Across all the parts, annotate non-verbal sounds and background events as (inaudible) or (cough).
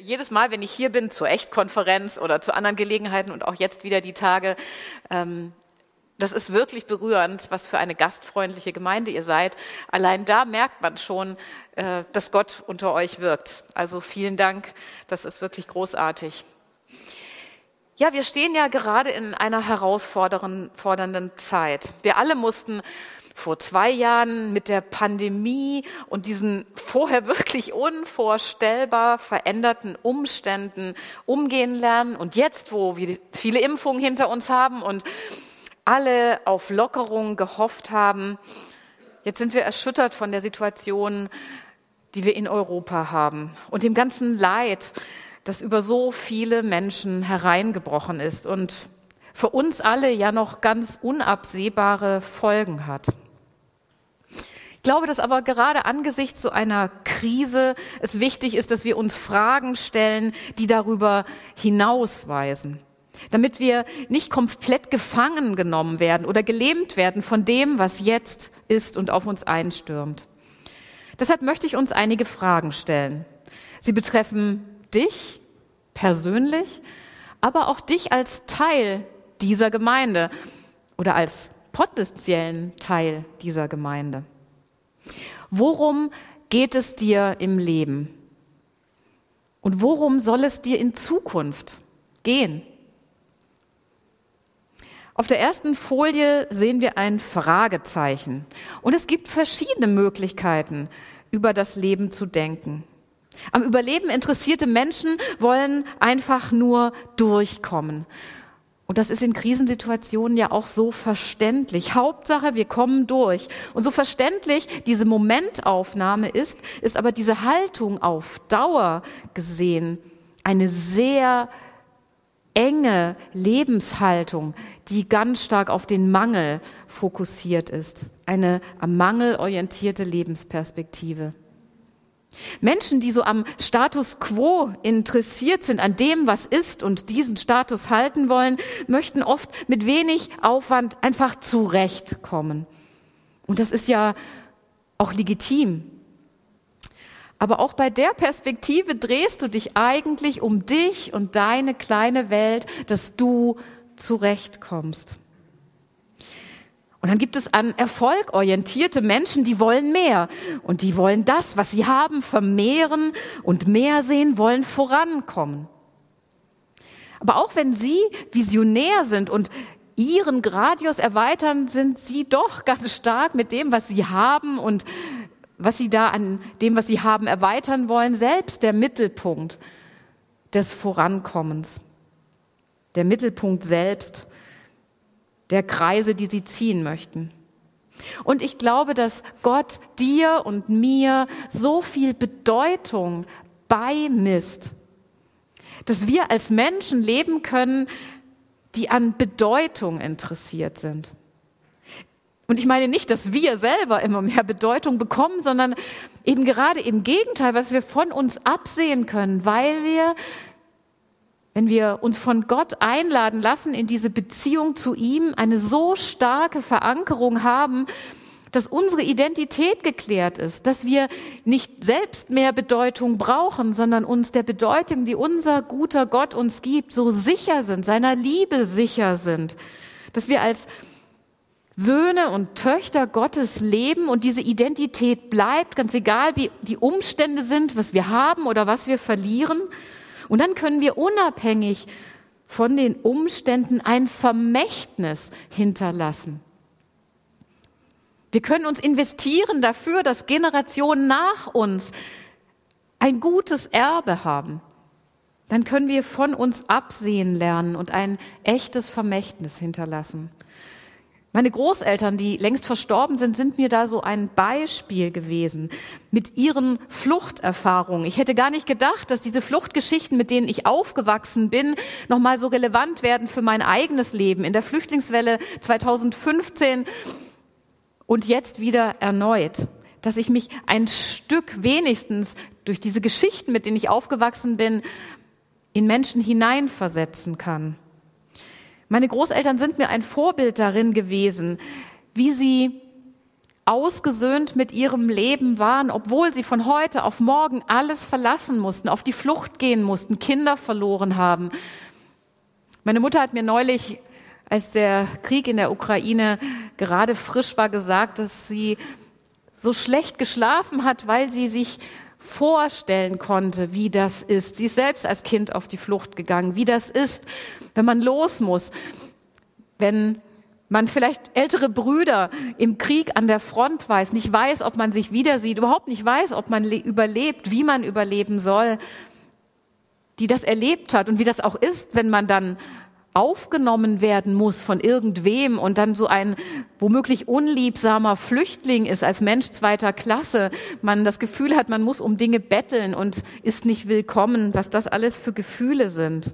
Jedes Mal, wenn ich hier bin zur Echtkonferenz oder zu anderen Gelegenheiten und auch jetzt wieder die Tage, ähm, das ist wirklich berührend, was für eine gastfreundliche Gemeinde ihr seid. Allein da merkt man schon, äh, dass Gott unter euch wirkt. Also vielen Dank, das ist wirklich großartig. Ja, wir stehen ja gerade in einer herausfordernden Zeit. Wir alle mussten vor zwei Jahren mit der Pandemie und diesen vorher (laughs) wirklich unvorstellbar veränderten Umständen umgehen lernen. Und jetzt, wo wir viele Impfungen hinter uns haben und alle auf Lockerung gehofft haben, jetzt sind wir erschüttert von der Situation, die wir in Europa haben und dem ganzen Leid, das über so viele Menschen hereingebrochen ist und für uns alle ja noch ganz unabsehbare Folgen hat. Ich glaube, dass aber gerade angesichts so einer Krise es wichtig ist, dass wir uns Fragen stellen, die darüber hinausweisen, damit wir nicht komplett gefangen genommen werden oder gelähmt werden von dem, was jetzt ist und auf uns einstürmt. Deshalb möchte ich uns einige Fragen stellen. Sie betreffen dich persönlich, aber auch dich als Teil dieser Gemeinde oder als potenziellen Teil dieser Gemeinde. Worum geht es dir im Leben? Und worum soll es dir in Zukunft gehen? Auf der ersten Folie sehen wir ein Fragezeichen. Und es gibt verschiedene Möglichkeiten, über das Leben zu denken. Am Überleben interessierte Menschen wollen einfach nur durchkommen. Und das ist in Krisensituationen ja auch so verständlich. Hauptsache, wir kommen durch. Und so verständlich diese Momentaufnahme ist, ist aber diese Haltung auf Dauer gesehen eine sehr enge Lebenshaltung, die ganz stark auf den Mangel fokussiert ist. Eine am Mangel orientierte Lebensperspektive. Menschen, die so am Status quo interessiert sind, an dem, was ist und diesen Status halten wollen, möchten oft mit wenig Aufwand einfach zurechtkommen. Und das ist ja auch legitim. Aber auch bei der Perspektive drehst du dich eigentlich um dich und deine kleine Welt, dass du zurechtkommst. Und dann gibt es an Erfolg orientierte Menschen, die wollen mehr. Und die wollen das, was sie haben, vermehren und mehr sehen, wollen vorankommen. Aber auch wenn sie visionär sind und ihren Gradius erweitern, sind sie doch ganz stark mit dem, was sie haben und was sie da an dem, was sie haben, erweitern wollen, selbst der Mittelpunkt des Vorankommens. Der Mittelpunkt selbst der Kreise, die sie ziehen möchten. Und ich glaube, dass Gott dir und mir so viel Bedeutung beimisst, dass wir als Menschen leben können, die an Bedeutung interessiert sind. Und ich meine nicht, dass wir selber immer mehr Bedeutung bekommen, sondern eben gerade im Gegenteil, was wir von uns absehen können, weil wir wenn wir uns von Gott einladen lassen in diese Beziehung zu ihm, eine so starke Verankerung haben, dass unsere Identität geklärt ist, dass wir nicht selbst mehr Bedeutung brauchen, sondern uns der Bedeutung, die unser guter Gott uns gibt, so sicher sind, seiner Liebe sicher sind, dass wir als Söhne und Töchter Gottes leben und diese Identität bleibt, ganz egal wie die Umstände sind, was wir haben oder was wir verlieren, und dann können wir unabhängig von den Umständen ein Vermächtnis hinterlassen. Wir können uns investieren dafür, dass Generationen nach uns ein gutes Erbe haben. Dann können wir von uns absehen lernen und ein echtes Vermächtnis hinterlassen. Meine Großeltern, die längst verstorben sind, sind mir da so ein Beispiel gewesen mit ihren Fluchterfahrungen. Ich hätte gar nicht gedacht, dass diese Fluchtgeschichten, mit denen ich aufgewachsen bin, nochmal so relevant werden für mein eigenes Leben. In der Flüchtlingswelle 2015 und jetzt wieder erneut. Dass ich mich ein Stück wenigstens durch diese Geschichten, mit denen ich aufgewachsen bin, in Menschen hineinversetzen kann. Meine Großeltern sind mir ein Vorbild darin gewesen, wie sie ausgesöhnt mit ihrem Leben waren, obwohl sie von heute auf morgen alles verlassen mussten, auf die Flucht gehen mussten, Kinder verloren haben. Meine Mutter hat mir neulich, als der Krieg in der Ukraine gerade frisch war, gesagt, dass sie so schlecht geschlafen hat, weil sie sich vorstellen konnte, wie das ist. Sie ist selbst als Kind auf die Flucht gegangen, wie das ist, wenn man los muss, wenn man vielleicht ältere Brüder im Krieg an der Front weiß, nicht weiß, ob man sich wieder sieht, überhaupt nicht weiß, ob man überlebt, wie man überleben soll, die das erlebt hat und wie das auch ist, wenn man dann aufgenommen werden muss von irgendwem und dann so ein womöglich unliebsamer Flüchtling ist als Mensch zweiter Klasse, man das Gefühl hat, man muss um Dinge betteln und ist nicht willkommen, was das alles für Gefühle sind.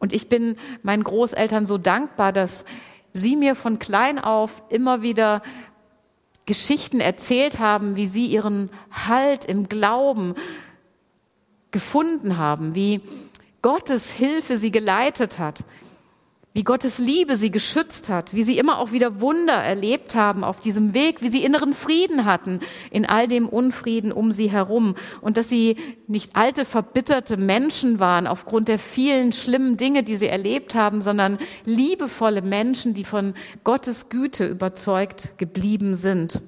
Und ich bin meinen Großeltern so dankbar, dass sie mir von klein auf immer wieder Geschichten erzählt haben, wie sie ihren Halt im Glauben gefunden haben, wie Gottes Hilfe sie geleitet hat, wie Gottes Liebe sie geschützt hat, wie sie immer auch wieder Wunder erlebt haben auf diesem Weg, wie sie inneren Frieden hatten in all dem Unfrieden um sie herum und dass sie nicht alte, verbitterte Menschen waren aufgrund der vielen schlimmen Dinge, die sie erlebt haben, sondern liebevolle Menschen, die von Gottes Güte überzeugt geblieben sind.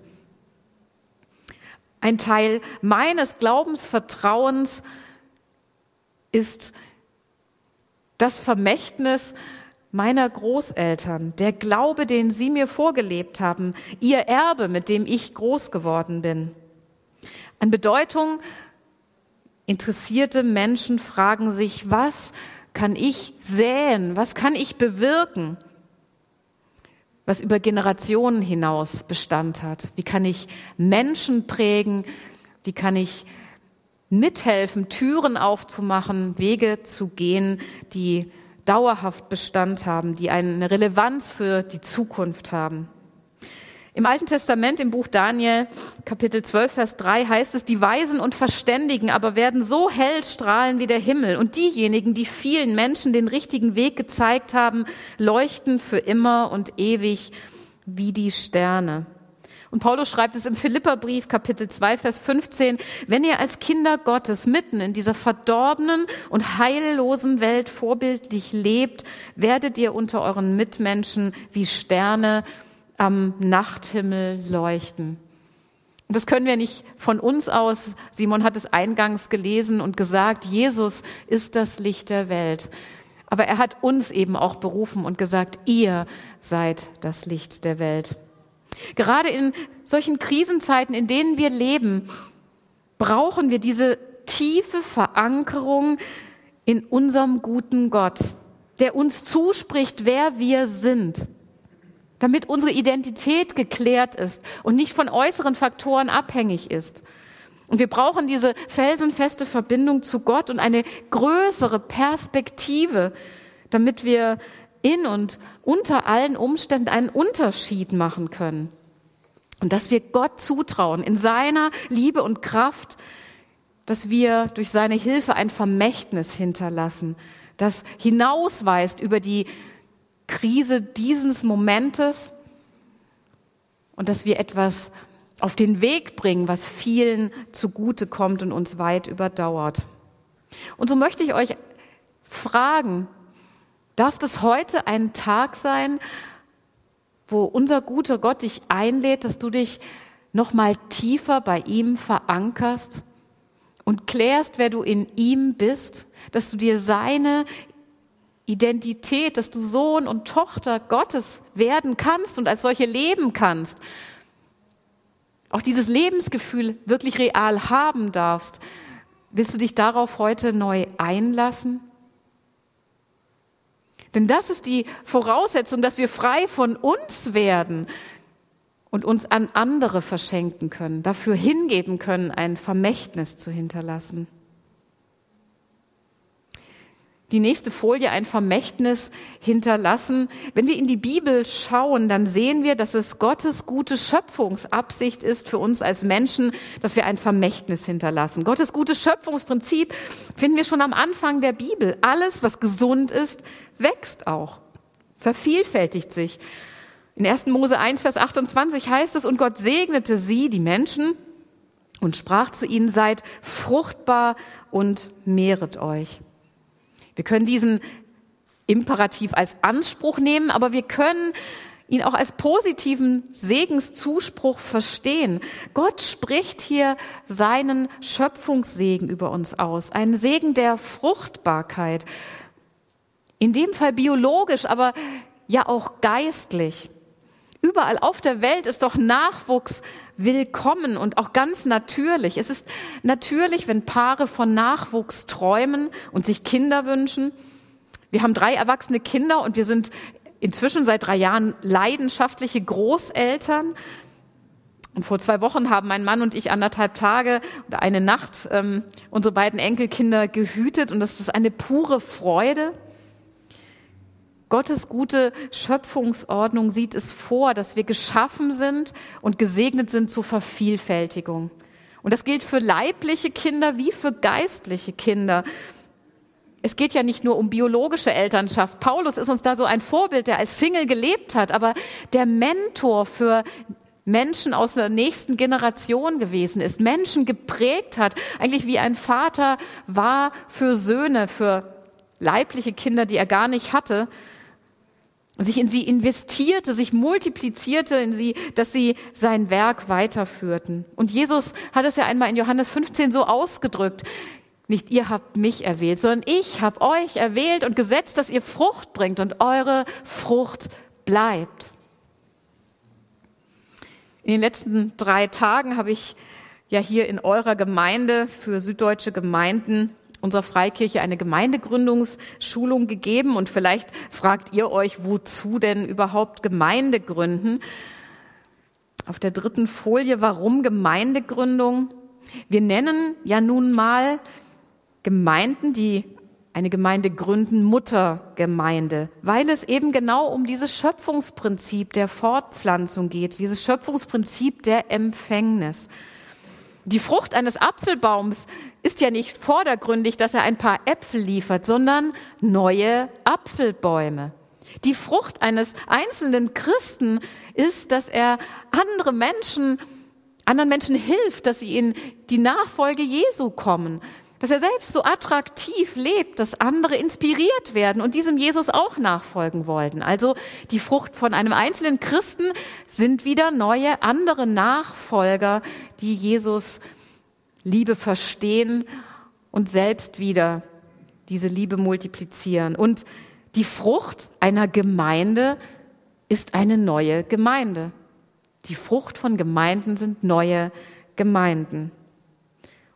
Ein Teil meines Glaubensvertrauens ist das Vermächtnis meiner Großeltern, der Glaube, den sie mir vorgelebt haben, ihr Erbe, mit dem ich groß geworden bin. An Bedeutung interessierte Menschen fragen sich, was kann ich säen, was kann ich bewirken, was über Generationen hinaus Bestand hat. Wie kann ich Menschen prägen, wie kann ich mithelfen, Türen aufzumachen, Wege zu gehen, die dauerhaft Bestand haben, die eine Relevanz für die Zukunft haben. Im Alten Testament, im Buch Daniel, Kapitel 12, Vers 3 heißt es, die Weisen und Verständigen aber werden so hell strahlen wie der Himmel und diejenigen, die vielen Menschen den richtigen Weg gezeigt haben, leuchten für immer und ewig wie die Sterne. Und Paulus schreibt es im Philipperbrief Kapitel 2 Vers 15, wenn ihr als Kinder Gottes mitten in dieser verdorbenen und heillosen Welt vorbildlich lebt, werdet ihr unter euren Mitmenschen wie Sterne am Nachthimmel leuchten. Und das können wir nicht von uns aus. Simon hat es eingangs gelesen und gesagt, Jesus ist das Licht der Welt. Aber er hat uns eben auch berufen und gesagt, ihr seid das Licht der Welt. Gerade in solchen Krisenzeiten, in denen wir leben, brauchen wir diese tiefe Verankerung in unserem guten Gott, der uns zuspricht, wer wir sind, damit unsere Identität geklärt ist und nicht von äußeren Faktoren abhängig ist. Und wir brauchen diese felsenfeste Verbindung zu Gott und eine größere Perspektive, damit wir in und unter allen Umständen einen Unterschied machen können. Und dass wir Gott zutrauen, in seiner Liebe und Kraft, dass wir durch seine Hilfe ein Vermächtnis hinterlassen, das hinausweist über die Krise dieses Momentes und dass wir etwas auf den Weg bringen, was vielen zugute kommt und uns weit überdauert. Und so möchte ich euch fragen, Darf das heute ein Tag sein, wo unser guter Gott dich einlädt, dass du dich noch mal tiefer bei ihm verankerst und klärst, wer du in ihm bist, dass du dir seine Identität, dass du Sohn und Tochter Gottes werden kannst und als solche leben kannst. Auch dieses Lebensgefühl wirklich real haben darfst. Willst du dich darauf heute neu einlassen? Denn das ist die Voraussetzung, dass wir frei von uns werden und uns an andere verschenken können, dafür hingeben können, ein Vermächtnis zu hinterlassen. Die nächste Folie, ein Vermächtnis hinterlassen. Wenn wir in die Bibel schauen, dann sehen wir, dass es Gottes gute Schöpfungsabsicht ist für uns als Menschen, dass wir ein Vermächtnis hinterlassen. Gottes gutes Schöpfungsprinzip finden wir schon am Anfang der Bibel. Alles, was gesund ist, wächst auch, vervielfältigt sich. In 1. Mose 1, Vers 28 heißt es, und Gott segnete sie, die Menschen, und sprach zu ihnen, seid fruchtbar und mehret euch. Wir können diesen Imperativ als Anspruch nehmen, aber wir können ihn auch als positiven Segenszuspruch verstehen. Gott spricht hier seinen Schöpfungssegen über uns aus, einen Segen der Fruchtbarkeit. In dem Fall biologisch, aber ja auch geistlich. Überall auf der Welt ist doch Nachwuchs willkommen und auch ganz natürlich. Es ist natürlich, wenn Paare von Nachwuchs träumen und sich Kinder wünschen. Wir haben drei erwachsene Kinder und wir sind inzwischen seit drei Jahren leidenschaftliche Großeltern. Und vor zwei Wochen haben mein Mann und ich anderthalb Tage oder eine Nacht ähm, unsere beiden Enkelkinder gehütet und das ist eine pure Freude. Gottes gute Schöpfungsordnung sieht es vor, dass wir geschaffen sind und gesegnet sind zur Vervielfältigung. Und das gilt für leibliche Kinder wie für geistliche Kinder. Es geht ja nicht nur um biologische Elternschaft. Paulus ist uns da so ein Vorbild, der als Single gelebt hat, aber der Mentor für Menschen aus der nächsten Generation gewesen ist, Menschen geprägt hat, eigentlich wie ein Vater war für Söhne, für leibliche Kinder, die er gar nicht hatte, sich in sie investierte, sich multiplizierte in sie, dass sie sein Werk weiterführten. Und Jesus hat es ja einmal in Johannes 15 so ausgedrückt, nicht ihr habt mich erwählt, sondern ich habe euch erwählt und gesetzt, dass ihr Frucht bringt und eure Frucht bleibt. In den letzten drei Tagen habe ich ja hier in eurer Gemeinde für süddeutsche Gemeinden unserer Freikirche eine Gemeindegründungsschulung gegeben und vielleicht fragt ihr euch, wozu denn überhaupt Gemeinde gründen? Auf der dritten Folie, warum Gemeindegründung? Wir nennen ja nun mal Gemeinden, die eine Gemeinde gründen, Muttergemeinde, weil es eben genau um dieses Schöpfungsprinzip der Fortpflanzung geht, dieses Schöpfungsprinzip der Empfängnis. Die Frucht eines Apfelbaums ist ja nicht vordergründig, dass er ein paar Äpfel liefert, sondern neue Apfelbäume. Die Frucht eines einzelnen Christen ist, dass er andere Menschen, anderen Menschen hilft, dass sie in die Nachfolge Jesu kommen, dass er selbst so attraktiv lebt, dass andere inspiriert werden und diesem Jesus auch nachfolgen wollten. Also die Frucht von einem einzelnen Christen sind wieder neue andere Nachfolger, die Jesus Liebe verstehen und selbst wieder diese Liebe multiplizieren. Und die Frucht einer Gemeinde ist eine neue Gemeinde. Die Frucht von Gemeinden sind neue Gemeinden.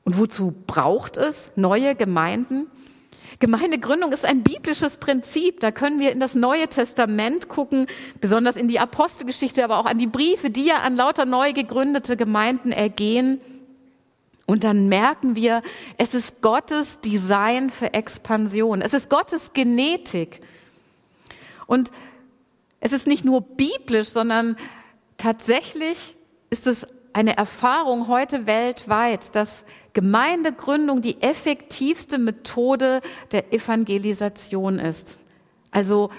Und wozu braucht es neue Gemeinden? Gemeindegründung ist ein biblisches Prinzip. Da können wir in das Neue Testament gucken, besonders in die Apostelgeschichte, aber auch an die Briefe, die ja an lauter neu gegründete Gemeinden ergehen. Und dann merken wir, es ist Gottes Design für Expansion. Es ist Gottes Genetik. Und es ist nicht nur biblisch, sondern tatsächlich ist es eine Erfahrung heute weltweit, dass Gemeindegründung die effektivste Methode der Evangelisation ist. Also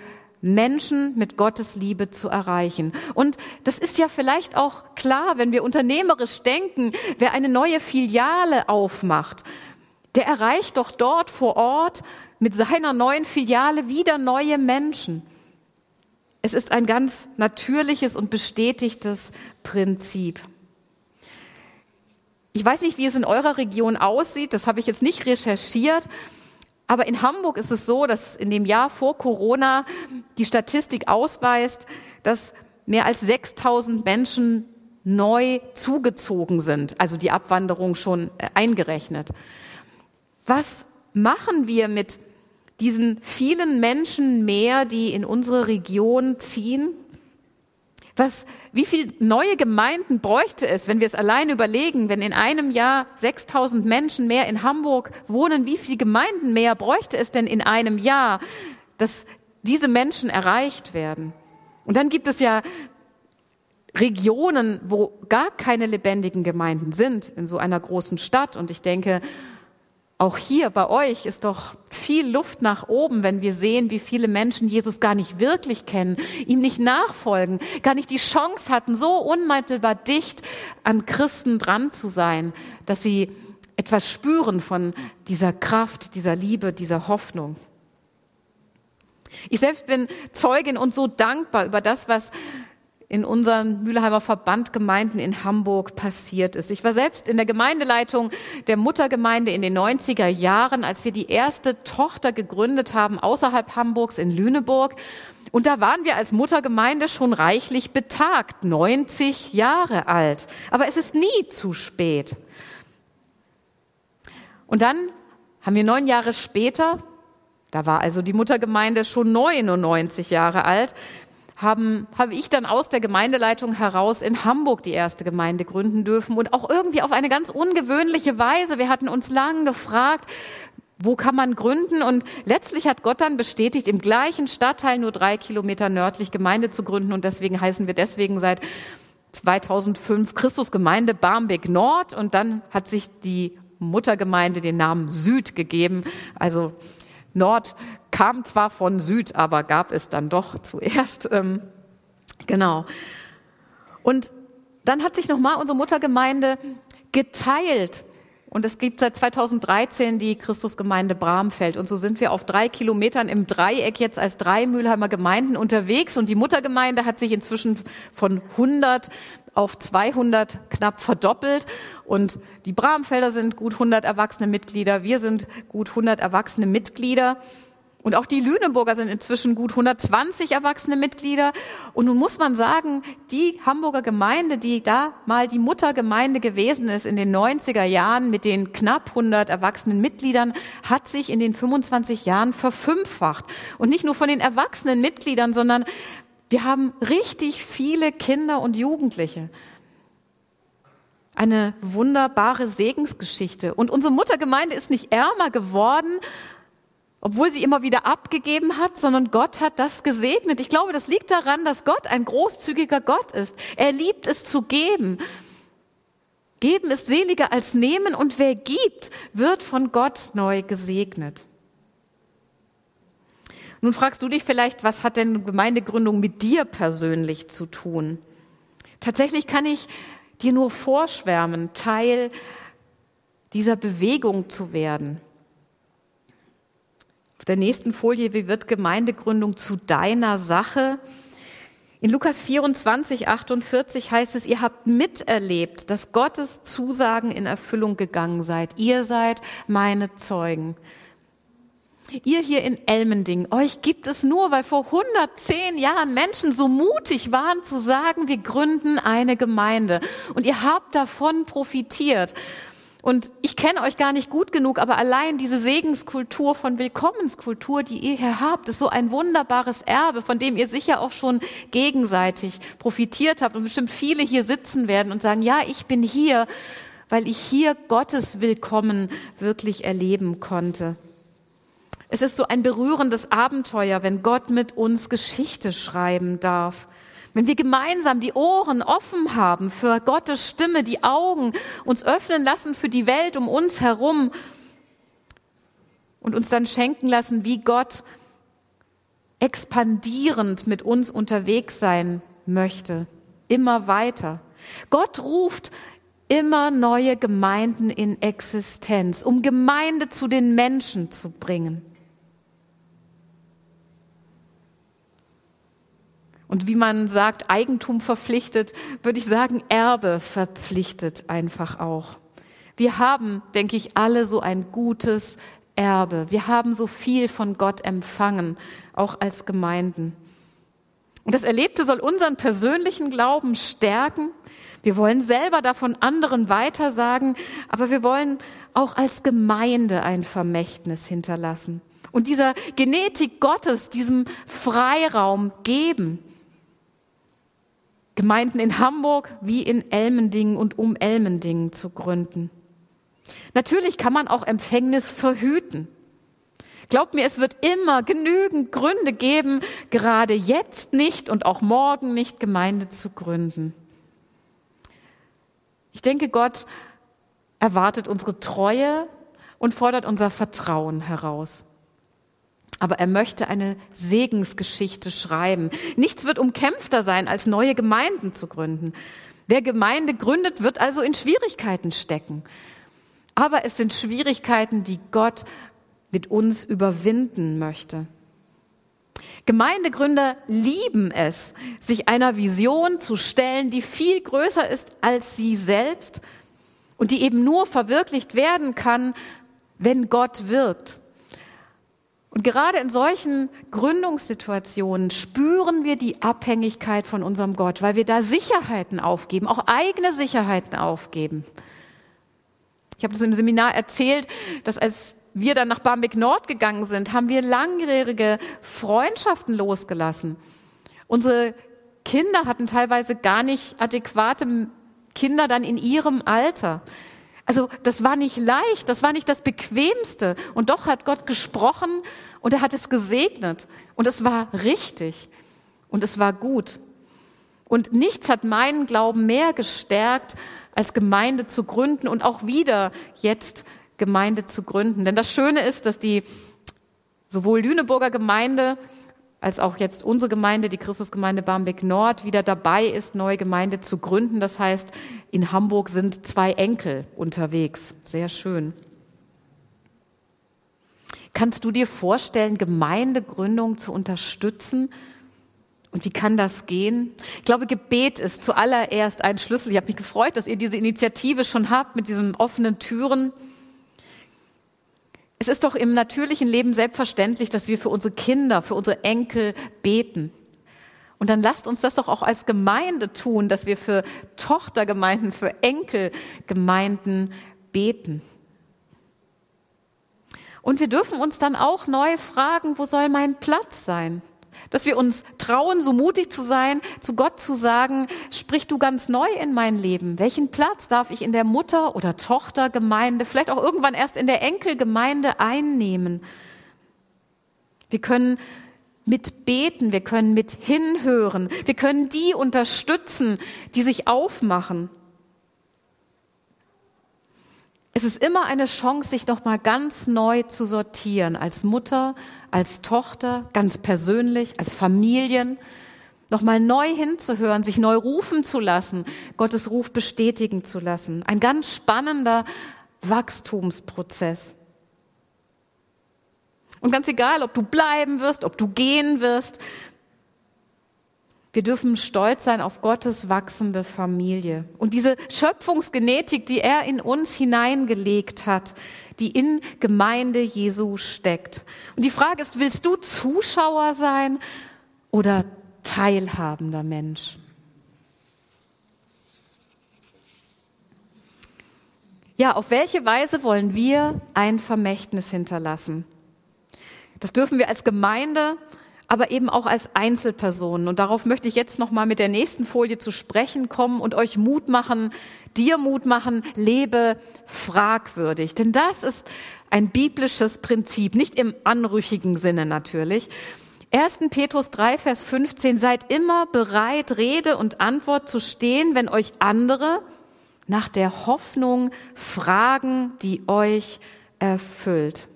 Menschen mit Gottes Liebe zu erreichen. Und das ist ja vielleicht auch klar, wenn wir unternehmerisch denken, wer eine neue Filiale aufmacht, der erreicht doch dort vor Ort mit seiner neuen Filiale wieder neue Menschen. Es ist ein ganz natürliches und bestätigtes Prinzip. Ich weiß nicht, wie es in eurer Region aussieht, das habe ich jetzt nicht recherchiert, aber in Hamburg ist es so, dass in dem Jahr vor Corona die Statistik ausweist, dass mehr als 6000 Menschen neu zugezogen sind, also die Abwanderung schon äh, eingerechnet. Was machen wir mit diesen vielen Menschen mehr, die in unsere Region ziehen? Was, wie viel neue Gemeinden bräuchte es, wenn wir es allein überlegen, wenn in einem Jahr 6000 Menschen mehr in Hamburg wohnen, wie viele Gemeinden mehr bräuchte es denn in einem Jahr, dass diese Menschen erreicht werden? Und dann gibt es ja Regionen, wo gar keine lebendigen Gemeinden sind, in so einer großen Stadt. Und ich denke, Auch hier bei euch ist doch viel Luft nach oben, wenn wir sehen, wie viele Menschen Jesus gar nicht wirklich kennen, ihm nicht nachfolgen, gar nicht die Chance hatten, so unmittelbar dicht an Christen dran zu sein, dass sie etwas spüren von dieser Kraft, dieser Liebe, dieser Hoffnung. Ich selbst bin Zeugin und so dankbar über das, was in unseren Mülheimer Verbandgemeinden in Hamburg passiert ist. Ich war selbst in der Gemeindeleitung der Muttergemeinde in den 90er Jahren, als wir die erste Tochter gegründet haben außerhalb Hamburgs in Lüneburg. Und da waren wir als Muttergemeinde schon reichlich betagt, 90 Jahre alt. Aber es ist nie zu spät. Und dann haben wir neun Jahre später, da war also die Muttergemeinde schon 99 Jahre alt, haben, habe ich dann aus der Gemeindeleitung heraus in Hamburg die erste Gemeinde gründen dürfen und auch irgendwie auf eine ganz ungewöhnliche Weise. Wir hatten uns lang gefragt, wo kann man gründen? Und letztlich hat Gott dann bestätigt, im gleichen Stadtteil nur drei Kilometer nördlich Gemeinde zu gründen. Und deswegen heißen wir deswegen seit 2005 Christusgemeinde Barmbek Nord. Und dann hat sich die Muttergemeinde den Namen Süd gegeben. Also Nord kam zwar von Süd, aber gab es dann doch zuerst. Ähm, genau. Und dann hat sich nochmal unsere Muttergemeinde geteilt. Und es gibt seit 2013 die Christusgemeinde Bramfeld. Und so sind wir auf drei Kilometern im Dreieck jetzt als drei Mülheimer Gemeinden unterwegs. Und die Muttergemeinde hat sich inzwischen von 100 auf 200 knapp verdoppelt. Und die Bramfelder sind gut 100 erwachsene Mitglieder. Wir sind gut 100 erwachsene Mitglieder. Und auch die Lüneburger sind inzwischen gut 120 erwachsene Mitglieder. Und nun muss man sagen, die Hamburger Gemeinde, die da mal die Muttergemeinde gewesen ist in den 90er Jahren mit den knapp 100 erwachsenen Mitgliedern, hat sich in den 25 Jahren verfünffacht. Und nicht nur von den erwachsenen Mitgliedern, sondern wir haben richtig viele Kinder und Jugendliche. Eine wunderbare Segensgeschichte. Und unsere Muttergemeinde ist nicht ärmer geworden, obwohl sie immer wieder abgegeben hat, sondern Gott hat das gesegnet. Ich glaube, das liegt daran, dass Gott ein großzügiger Gott ist. Er liebt es zu geben. Geben ist seliger als nehmen und wer gibt, wird von Gott neu gesegnet. Nun fragst du dich vielleicht, was hat denn Gemeindegründung mit dir persönlich zu tun? Tatsächlich kann ich dir nur vorschwärmen, Teil dieser Bewegung zu werden. Der nächsten Folie, wie wird Gemeindegründung zu deiner Sache? In Lukas 24, 48 heißt es, ihr habt miterlebt, dass Gottes Zusagen in Erfüllung gegangen seid. Ihr seid meine Zeugen. Ihr hier in Elmending, euch gibt es nur, weil vor 110 Jahren Menschen so mutig waren zu sagen, wir gründen eine Gemeinde. Und ihr habt davon profitiert. Und ich kenne euch gar nicht gut genug, aber allein diese Segenskultur von Willkommenskultur, die ihr hier habt, ist so ein wunderbares Erbe, von dem ihr sicher auch schon gegenseitig profitiert habt und bestimmt viele hier sitzen werden und sagen, ja, ich bin hier, weil ich hier Gottes Willkommen wirklich erleben konnte. Es ist so ein berührendes Abenteuer, wenn Gott mit uns Geschichte schreiben darf. Wenn wir gemeinsam die Ohren offen haben für Gottes Stimme, die Augen uns öffnen lassen für die Welt um uns herum und uns dann schenken lassen, wie Gott expandierend mit uns unterwegs sein möchte, immer weiter. Gott ruft immer neue Gemeinden in Existenz, um Gemeinde zu den Menschen zu bringen. Und wie man sagt, Eigentum verpflichtet, würde ich sagen, Erbe verpflichtet einfach auch. Wir haben, denke ich, alle so ein gutes Erbe. Wir haben so viel von Gott empfangen, auch als Gemeinden. Und das Erlebte soll unseren persönlichen Glauben stärken. Wir wollen selber davon anderen weitersagen, aber wir wollen auch als Gemeinde ein Vermächtnis hinterlassen und dieser Genetik Gottes, diesem Freiraum geben. Gemeinden in Hamburg wie in Elmendingen und um Elmendingen zu gründen. Natürlich kann man auch Empfängnis verhüten. Glaubt mir, es wird immer genügend Gründe geben, gerade jetzt nicht und auch morgen nicht Gemeinde zu gründen. Ich denke, Gott erwartet unsere Treue und fordert unser Vertrauen heraus. Aber er möchte eine Segensgeschichte schreiben. Nichts wird umkämpfter sein, als neue Gemeinden zu gründen. Wer Gemeinde gründet, wird also in Schwierigkeiten stecken. Aber es sind Schwierigkeiten, die Gott mit uns überwinden möchte. Gemeindegründer lieben es, sich einer Vision zu stellen, die viel größer ist als sie selbst und die eben nur verwirklicht werden kann, wenn Gott wirkt. Und gerade in solchen Gründungssituationen spüren wir die Abhängigkeit von unserem Gott, weil wir da Sicherheiten aufgeben, auch eigene Sicherheiten aufgeben. Ich habe das im Seminar erzählt, dass als wir dann nach Barmbek Nord gegangen sind, haben wir langjährige Freundschaften losgelassen. Unsere Kinder hatten teilweise gar nicht adäquate Kinder dann in ihrem Alter. Also das war nicht leicht, das war nicht das Bequemste. Und doch hat Gott gesprochen und er hat es gesegnet. Und es war richtig und es war gut. Und nichts hat meinen Glauben mehr gestärkt, als Gemeinde zu gründen und auch wieder jetzt Gemeinde zu gründen. Denn das Schöne ist, dass die sowohl Lüneburger Gemeinde als auch jetzt unsere Gemeinde, die Christusgemeinde Barmbek Nord, wieder dabei ist, neue Gemeinde zu gründen. Das heißt, in Hamburg sind zwei Enkel unterwegs. Sehr schön. Kannst du dir vorstellen, Gemeindegründung zu unterstützen? Und wie kann das gehen? Ich glaube, Gebet ist zuallererst ein Schlüssel. Ich habe mich gefreut, dass ihr diese Initiative schon habt mit diesen offenen Türen. Es ist doch im natürlichen Leben selbstverständlich, dass wir für unsere Kinder, für unsere Enkel beten. Und dann lasst uns das doch auch als Gemeinde tun, dass wir für Tochtergemeinden, für Enkelgemeinden beten. Und wir dürfen uns dann auch neu fragen, wo soll mein Platz sein? Dass wir uns trauen, so mutig zu sein, zu Gott zu sagen, sprich du ganz neu in mein Leben. Welchen Platz darf ich in der Mutter- oder Tochtergemeinde, vielleicht auch irgendwann erst in der Enkelgemeinde einnehmen? Wir können mit beten, wir können mit hinhören, wir können die unterstützen, die sich aufmachen. Es ist immer eine Chance, sich nochmal ganz neu zu sortieren, als Mutter, als Tochter, ganz persönlich, als Familien, nochmal neu hinzuhören, sich neu rufen zu lassen, Gottes Ruf bestätigen zu lassen. Ein ganz spannender Wachstumsprozess. Und ganz egal, ob du bleiben wirst, ob du gehen wirst, wir dürfen stolz sein auf Gottes wachsende Familie. Und diese Schöpfungsgenetik, die er in uns hineingelegt hat, die in Gemeinde Jesu steckt. Und die Frage ist, willst du Zuschauer sein oder teilhabender Mensch? Ja, auf welche Weise wollen wir ein Vermächtnis hinterlassen? Das dürfen wir als Gemeinde aber eben auch als Einzelpersonen. Und darauf möchte ich jetzt nochmal mit der nächsten Folie zu sprechen kommen und euch Mut machen, dir Mut machen, lebe fragwürdig. Denn das ist ein biblisches Prinzip, nicht im anrüchigen Sinne natürlich. 1. Petrus 3, Vers 15, seid immer bereit, Rede und Antwort zu stehen, wenn euch andere nach der Hoffnung fragen, die euch erfüllt.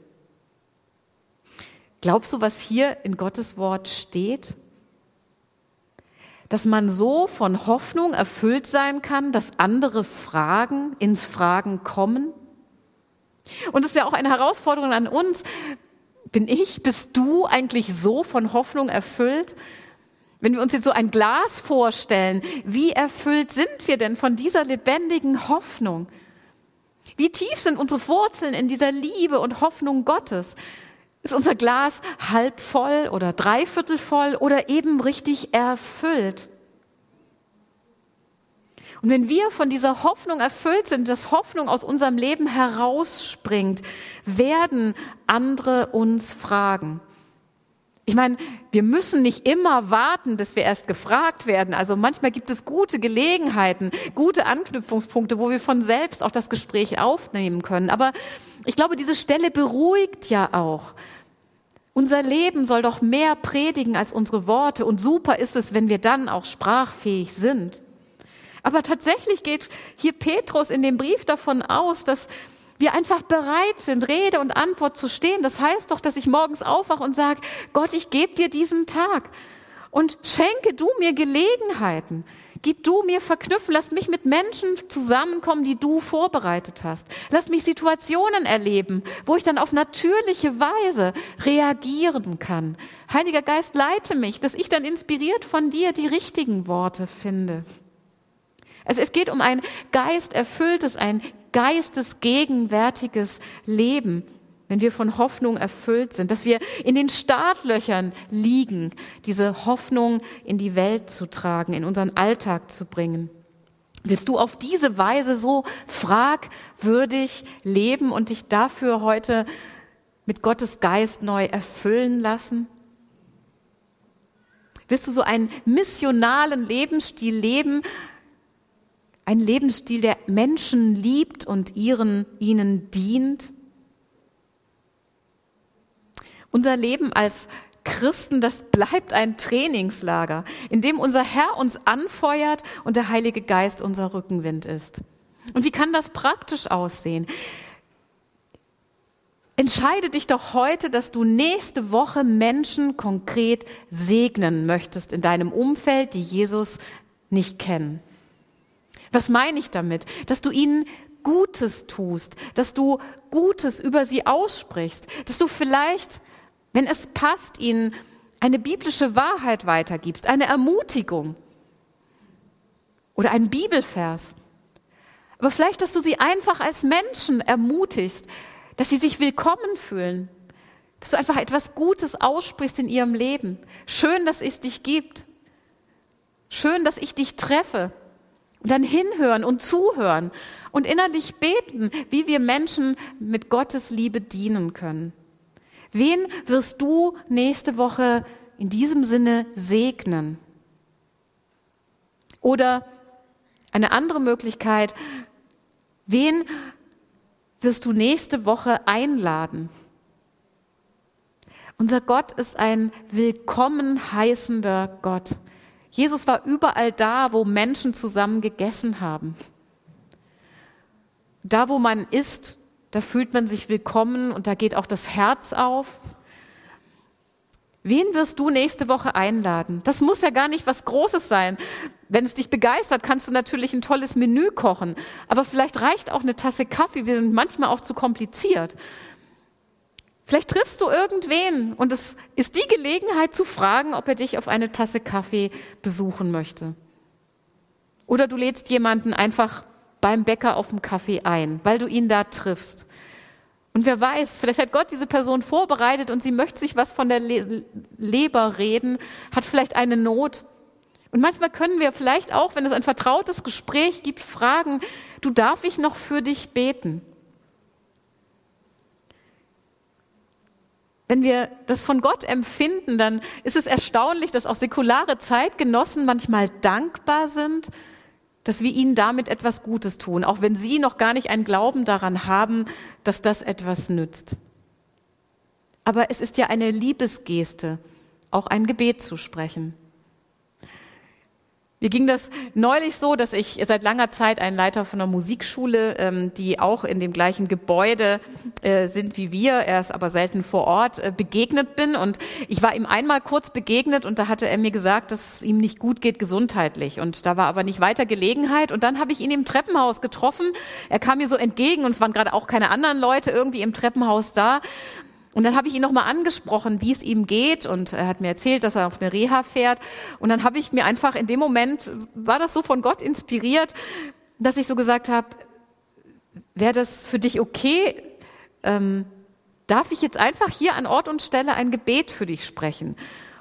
Glaubst du, was hier in Gottes Wort steht? Dass man so von Hoffnung erfüllt sein kann, dass andere Fragen ins Fragen kommen? Und es ist ja auch eine Herausforderung an uns. Bin ich, bist du eigentlich so von Hoffnung erfüllt? Wenn wir uns jetzt so ein Glas vorstellen, wie erfüllt sind wir denn von dieser lebendigen Hoffnung? Wie tief sind unsere Wurzeln in dieser Liebe und Hoffnung Gottes? Ist unser Glas halb voll oder dreiviertel voll oder eben richtig erfüllt? Und wenn wir von dieser Hoffnung erfüllt sind, dass Hoffnung aus unserem Leben herausspringt, werden andere uns fragen. Ich meine, wir müssen nicht immer warten, bis wir erst gefragt werden. Also manchmal gibt es gute Gelegenheiten, gute Anknüpfungspunkte, wo wir von selbst auch das Gespräch aufnehmen können. Aber ich glaube, diese Stelle beruhigt ja auch. Unser Leben soll doch mehr predigen als unsere Worte. Und super ist es, wenn wir dann auch sprachfähig sind. Aber tatsächlich geht hier Petrus in dem Brief davon aus, dass wir einfach bereit sind, Rede und Antwort zu stehen. Das heißt doch, dass ich morgens aufwache und sage, Gott, ich gebe dir diesen Tag und schenke du mir Gelegenheiten. Gib du mir verknüpfen, lass mich mit Menschen zusammenkommen, die du vorbereitet hast. Lass mich Situationen erleben, wo ich dann auf natürliche Weise reagieren kann. Heiliger Geist, leite mich, dass ich dann inspiriert von dir die richtigen Worte finde. Also es geht um ein geisterfülltes, ein geistesgegenwärtiges Leben, wenn wir von Hoffnung erfüllt sind, dass wir in den Startlöchern liegen, diese Hoffnung in die Welt zu tragen, in unseren Alltag zu bringen. Willst du auf diese Weise so fragwürdig leben und dich dafür heute mit Gottes Geist neu erfüllen lassen? Willst du so einen missionalen Lebensstil leben, ein Lebensstil, der Menschen liebt und ihren, ihnen dient? Unser Leben als Christen, das bleibt ein Trainingslager, in dem unser Herr uns anfeuert und der Heilige Geist unser Rückenwind ist. Und wie kann das praktisch aussehen? Entscheide dich doch heute, dass du nächste Woche Menschen konkret segnen möchtest in deinem Umfeld, die Jesus nicht kennen. Was meine ich damit? Dass du ihnen Gutes tust, dass du Gutes über sie aussprichst, dass du vielleicht, wenn es passt, ihnen eine biblische Wahrheit weitergibst, eine Ermutigung oder einen Bibelvers. Aber vielleicht, dass du sie einfach als Menschen ermutigst, dass sie sich willkommen fühlen, dass du einfach etwas Gutes aussprichst in ihrem Leben. Schön, dass es dich gibt. Schön, dass ich dich treffe. Und dann hinhören und zuhören und innerlich beten, wie wir Menschen mit Gottes Liebe dienen können. Wen wirst du nächste Woche in diesem Sinne segnen? Oder eine andere Möglichkeit, wen wirst du nächste Woche einladen? Unser Gott ist ein willkommen heißender Gott. Jesus war überall da, wo Menschen zusammen gegessen haben. Da, wo man isst, da fühlt man sich willkommen und da geht auch das Herz auf. Wen wirst du nächste Woche einladen? Das muss ja gar nicht was Großes sein. Wenn es dich begeistert, kannst du natürlich ein tolles Menü kochen. Aber vielleicht reicht auch eine Tasse Kaffee. Wir sind manchmal auch zu kompliziert. Vielleicht triffst du irgendwen und es ist die Gelegenheit zu fragen, ob er dich auf eine Tasse Kaffee besuchen möchte. Oder du lädst jemanden einfach beim Bäcker auf dem Kaffee ein, weil du ihn da triffst. Und wer weiß, vielleicht hat Gott diese Person vorbereitet und sie möchte sich was von der Le Leber reden, hat vielleicht eine Not. Und manchmal können wir vielleicht auch, wenn es ein vertrautes Gespräch gibt, fragen, du darf ich noch für dich beten? Wenn wir das von Gott empfinden, dann ist es erstaunlich, dass auch säkulare Zeitgenossen manchmal dankbar sind, dass wir ihnen damit etwas Gutes tun, auch wenn sie noch gar nicht einen Glauben daran haben, dass das etwas nützt. Aber es ist ja eine Liebesgeste, auch ein Gebet zu sprechen. Mir ging das neulich so, dass ich seit langer Zeit einen Leiter von einer Musikschule, ähm, die auch in dem gleichen Gebäude äh, sind wie wir, er ist aber selten vor Ort, äh, begegnet bin. Und ich war ihm einmal kurz begegnet und da hatte er mir gesagt, dass es ihm nicht gut geht gesundheitlich. Und da war aber nicht weiter Gelegenheit. Und dann habe ich ihn im Treppenhaus getroffen. Er kam mir so entgegen und es waren gerade auch keine anderen Leute irgendwie im Treppenhaus da. Und dann habe ich ihn nochmal angesprochen, wie es ihm geht. Und er hat mir erzählt, dass er auf eine Reha fährt. Und dann habe ich mir einfach in dem Moment, war das so von Gott inspiriert, dass ich so gesagt habe, wäre das für dich okay? Ähm, darf ich jetzt einfach hier an Ort und Stelle ein Gebet für dich sprechen?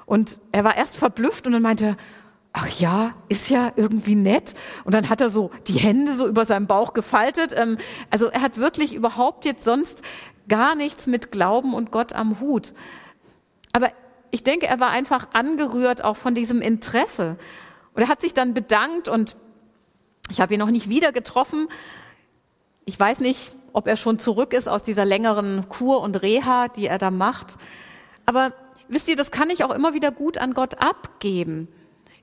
Und er war erst verblüfft und dann meinte, ach ja, ist ja irgendwie nett. Und dann hat er so die Hände so über seinem Bauch gefaltet. Ähm, also er hat wirklich überhaupt jetzt sonst gar nichts mit Glauben und Gott am Hut. Aber ich denke, er war einfach angerührt auch von diesem Interesse. Und er hat sich dann bedankt und ich habe ihn noch nicht wieder getroffen. Ich weiß nicht, ob er schon zurück ist aus dieser längeren Kur und Reha, die er da macht. Aber wisst ihr, das kann ich auch immer wieder gut an Gott abgeben.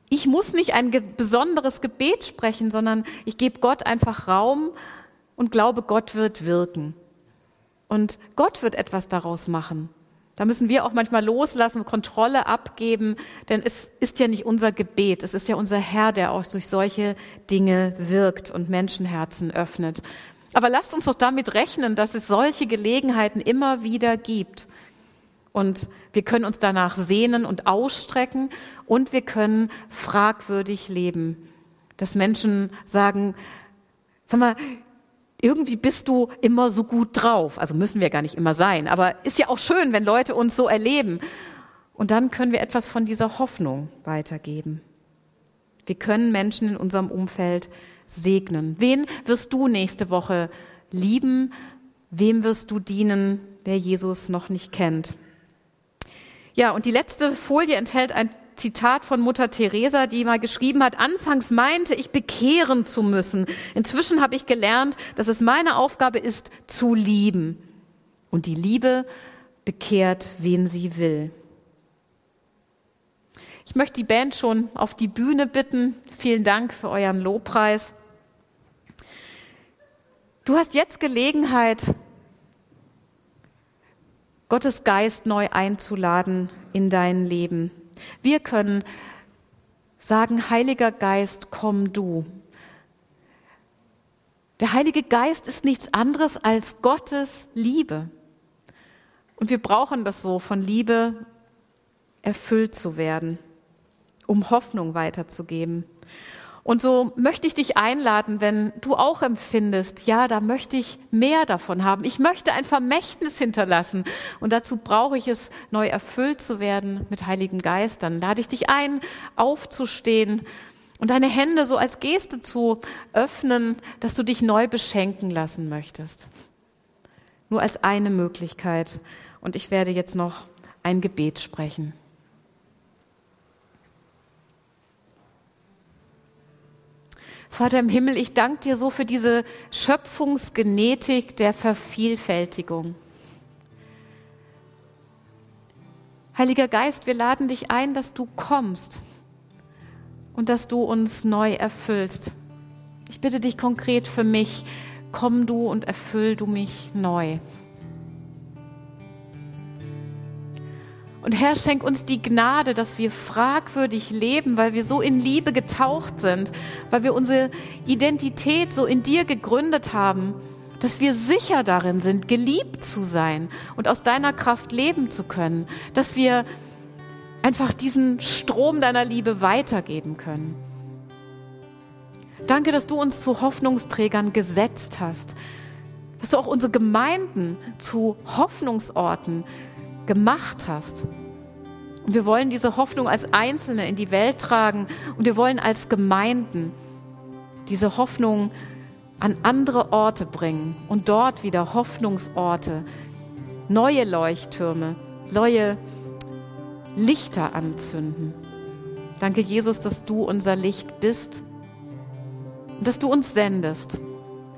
Ich muss nicht ein besonderes Gebet sprechen, sondern ich gebe Gott einfach Raum und glaube, Gott wird wirken. Und Gott wird etwas daraus machen. Da müssen wir auch manchmal loslassen, Kontrolle abgeben, denn es ist ja nicht unser Gebet, es ist ja unser Herr, der auch durch solche Dinge wirkt und Menschenherzen öffnet. Aber lasst uns doch damit rechnen, dass es solche Gelegenheiten immer wieder gibt. Und wir können uns danach sehnen und ausstrecken und wir können fragwürdig leben. Dass Menschen sagen, sag mal, irgendwie bist du immer so gut drauf. Also müssen wir gar nicht immer sein, aber ist ja auch schön, wenn Leute uns so erleben. Und dann können wir etwas von dieser Hoffnung weitergeben. Wir können Menschen in unserem Umfeld segnen. Wen wirst du nächste Woche lieben? Wem wirst du dienen, wer Jesus noch nicht kennt? Ja, und die letzte Folie enthält ein Zitat von Mutter Teresa, die mal geschrieben hat, anfangs meinte ich bekehren zu müssen. Inzwischen habe ich gelernt, dass es meine Aufgabe ist, zu lieben. Und die Liebe bekehrt, wen sie will. Ich möchte die Band schon auf die Bühne bitten. Vielen Dank für euren Lobpreis. Du hast jetzt Gelegenheit, Gottes Geist neu einzuladen in dein Leben. Wir können sagen, Heiliger Geist, komm du. Der Heilige Geist ist nichts anderes als Gottes Liebe. Und wir brauchen das so, von Liebe erfüllt zu werden, um Hoffnung weiterzugeben. Und so möchte ich dich einladen, wenn du auch empfindest, ja, da möchte ich mehr davon haben. Ich möchte ein Vermächtnis hinterlassen. Und dazu brauche ich es, neu erfüllt zu werden mit Heiligen Geist. Dann lade ich dich ein, aufzustehen und deine Hände so als Geste zu öffnen, dass du dich neu beschenken lassen möchtest. Nur als eine Möglichkeit. Und ich werde jetzt noch ein Gebet sprechen. Vater im Himmel, ich danke dir so für diese Schöpfungsgenetik der Vervielfältigung. Heiliger Geist, wir laden dich ein, dass du kommst und dass du uns neu erfüllst. Ich bitte dich konkret für mich, komm du und erfüll du mich neu. Und Herr, schenk uns die Gnade, dass wir fragwürdig leben, weil wir so in Liebe getaucht sind, weil wir unsere Identität so in dir gegründet haben, dass wir sicher darin sind, geliebt zu sein und aus deiner Kraft leben zu können, dass wir einfach diesen Strom deiner Liebe weitergeben können. Danke, dass du uns zu Hoffnungsträgern gesetzt hast, dass du auch unsere Gemeinden zu Hoffnungsorten gemacht hast. Und wir wollen diese Hoffnung als Einzelne in die Welt tragen und wir wollen als Gemeinden diese Hoffnung an andere Orte bringen und dort wieder Hoffnungsorte, neue Leuchttürme, neue Lichter anzünden. Danke, Jesus, dass du unser Licht bist und dass du uns sendest,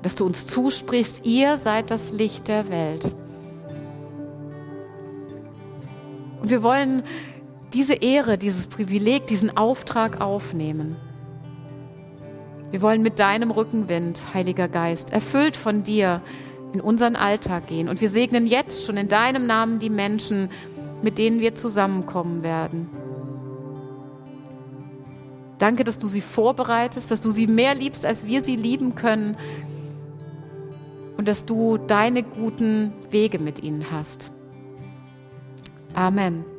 dass du uns zusprichst, ihr seid das Licht der Welt. Und wir wollen diese Ehre, dieses Privileg, diesen Auftrag aufnehmen. Wir wollen mit deinem Rückenwind, Heiliger Geist, erfüllt von dir in unseren Alltag gehen. Und wir segnen jetzt schon in deinem Namen die Menschen, mit denen wir zusammenkommen werden. Danke, dass du sie vorbereitest, dass du sie mehr liebst, als wir sie lieben können. Und dass du deine guten Wege mit ihnen hast. Amen.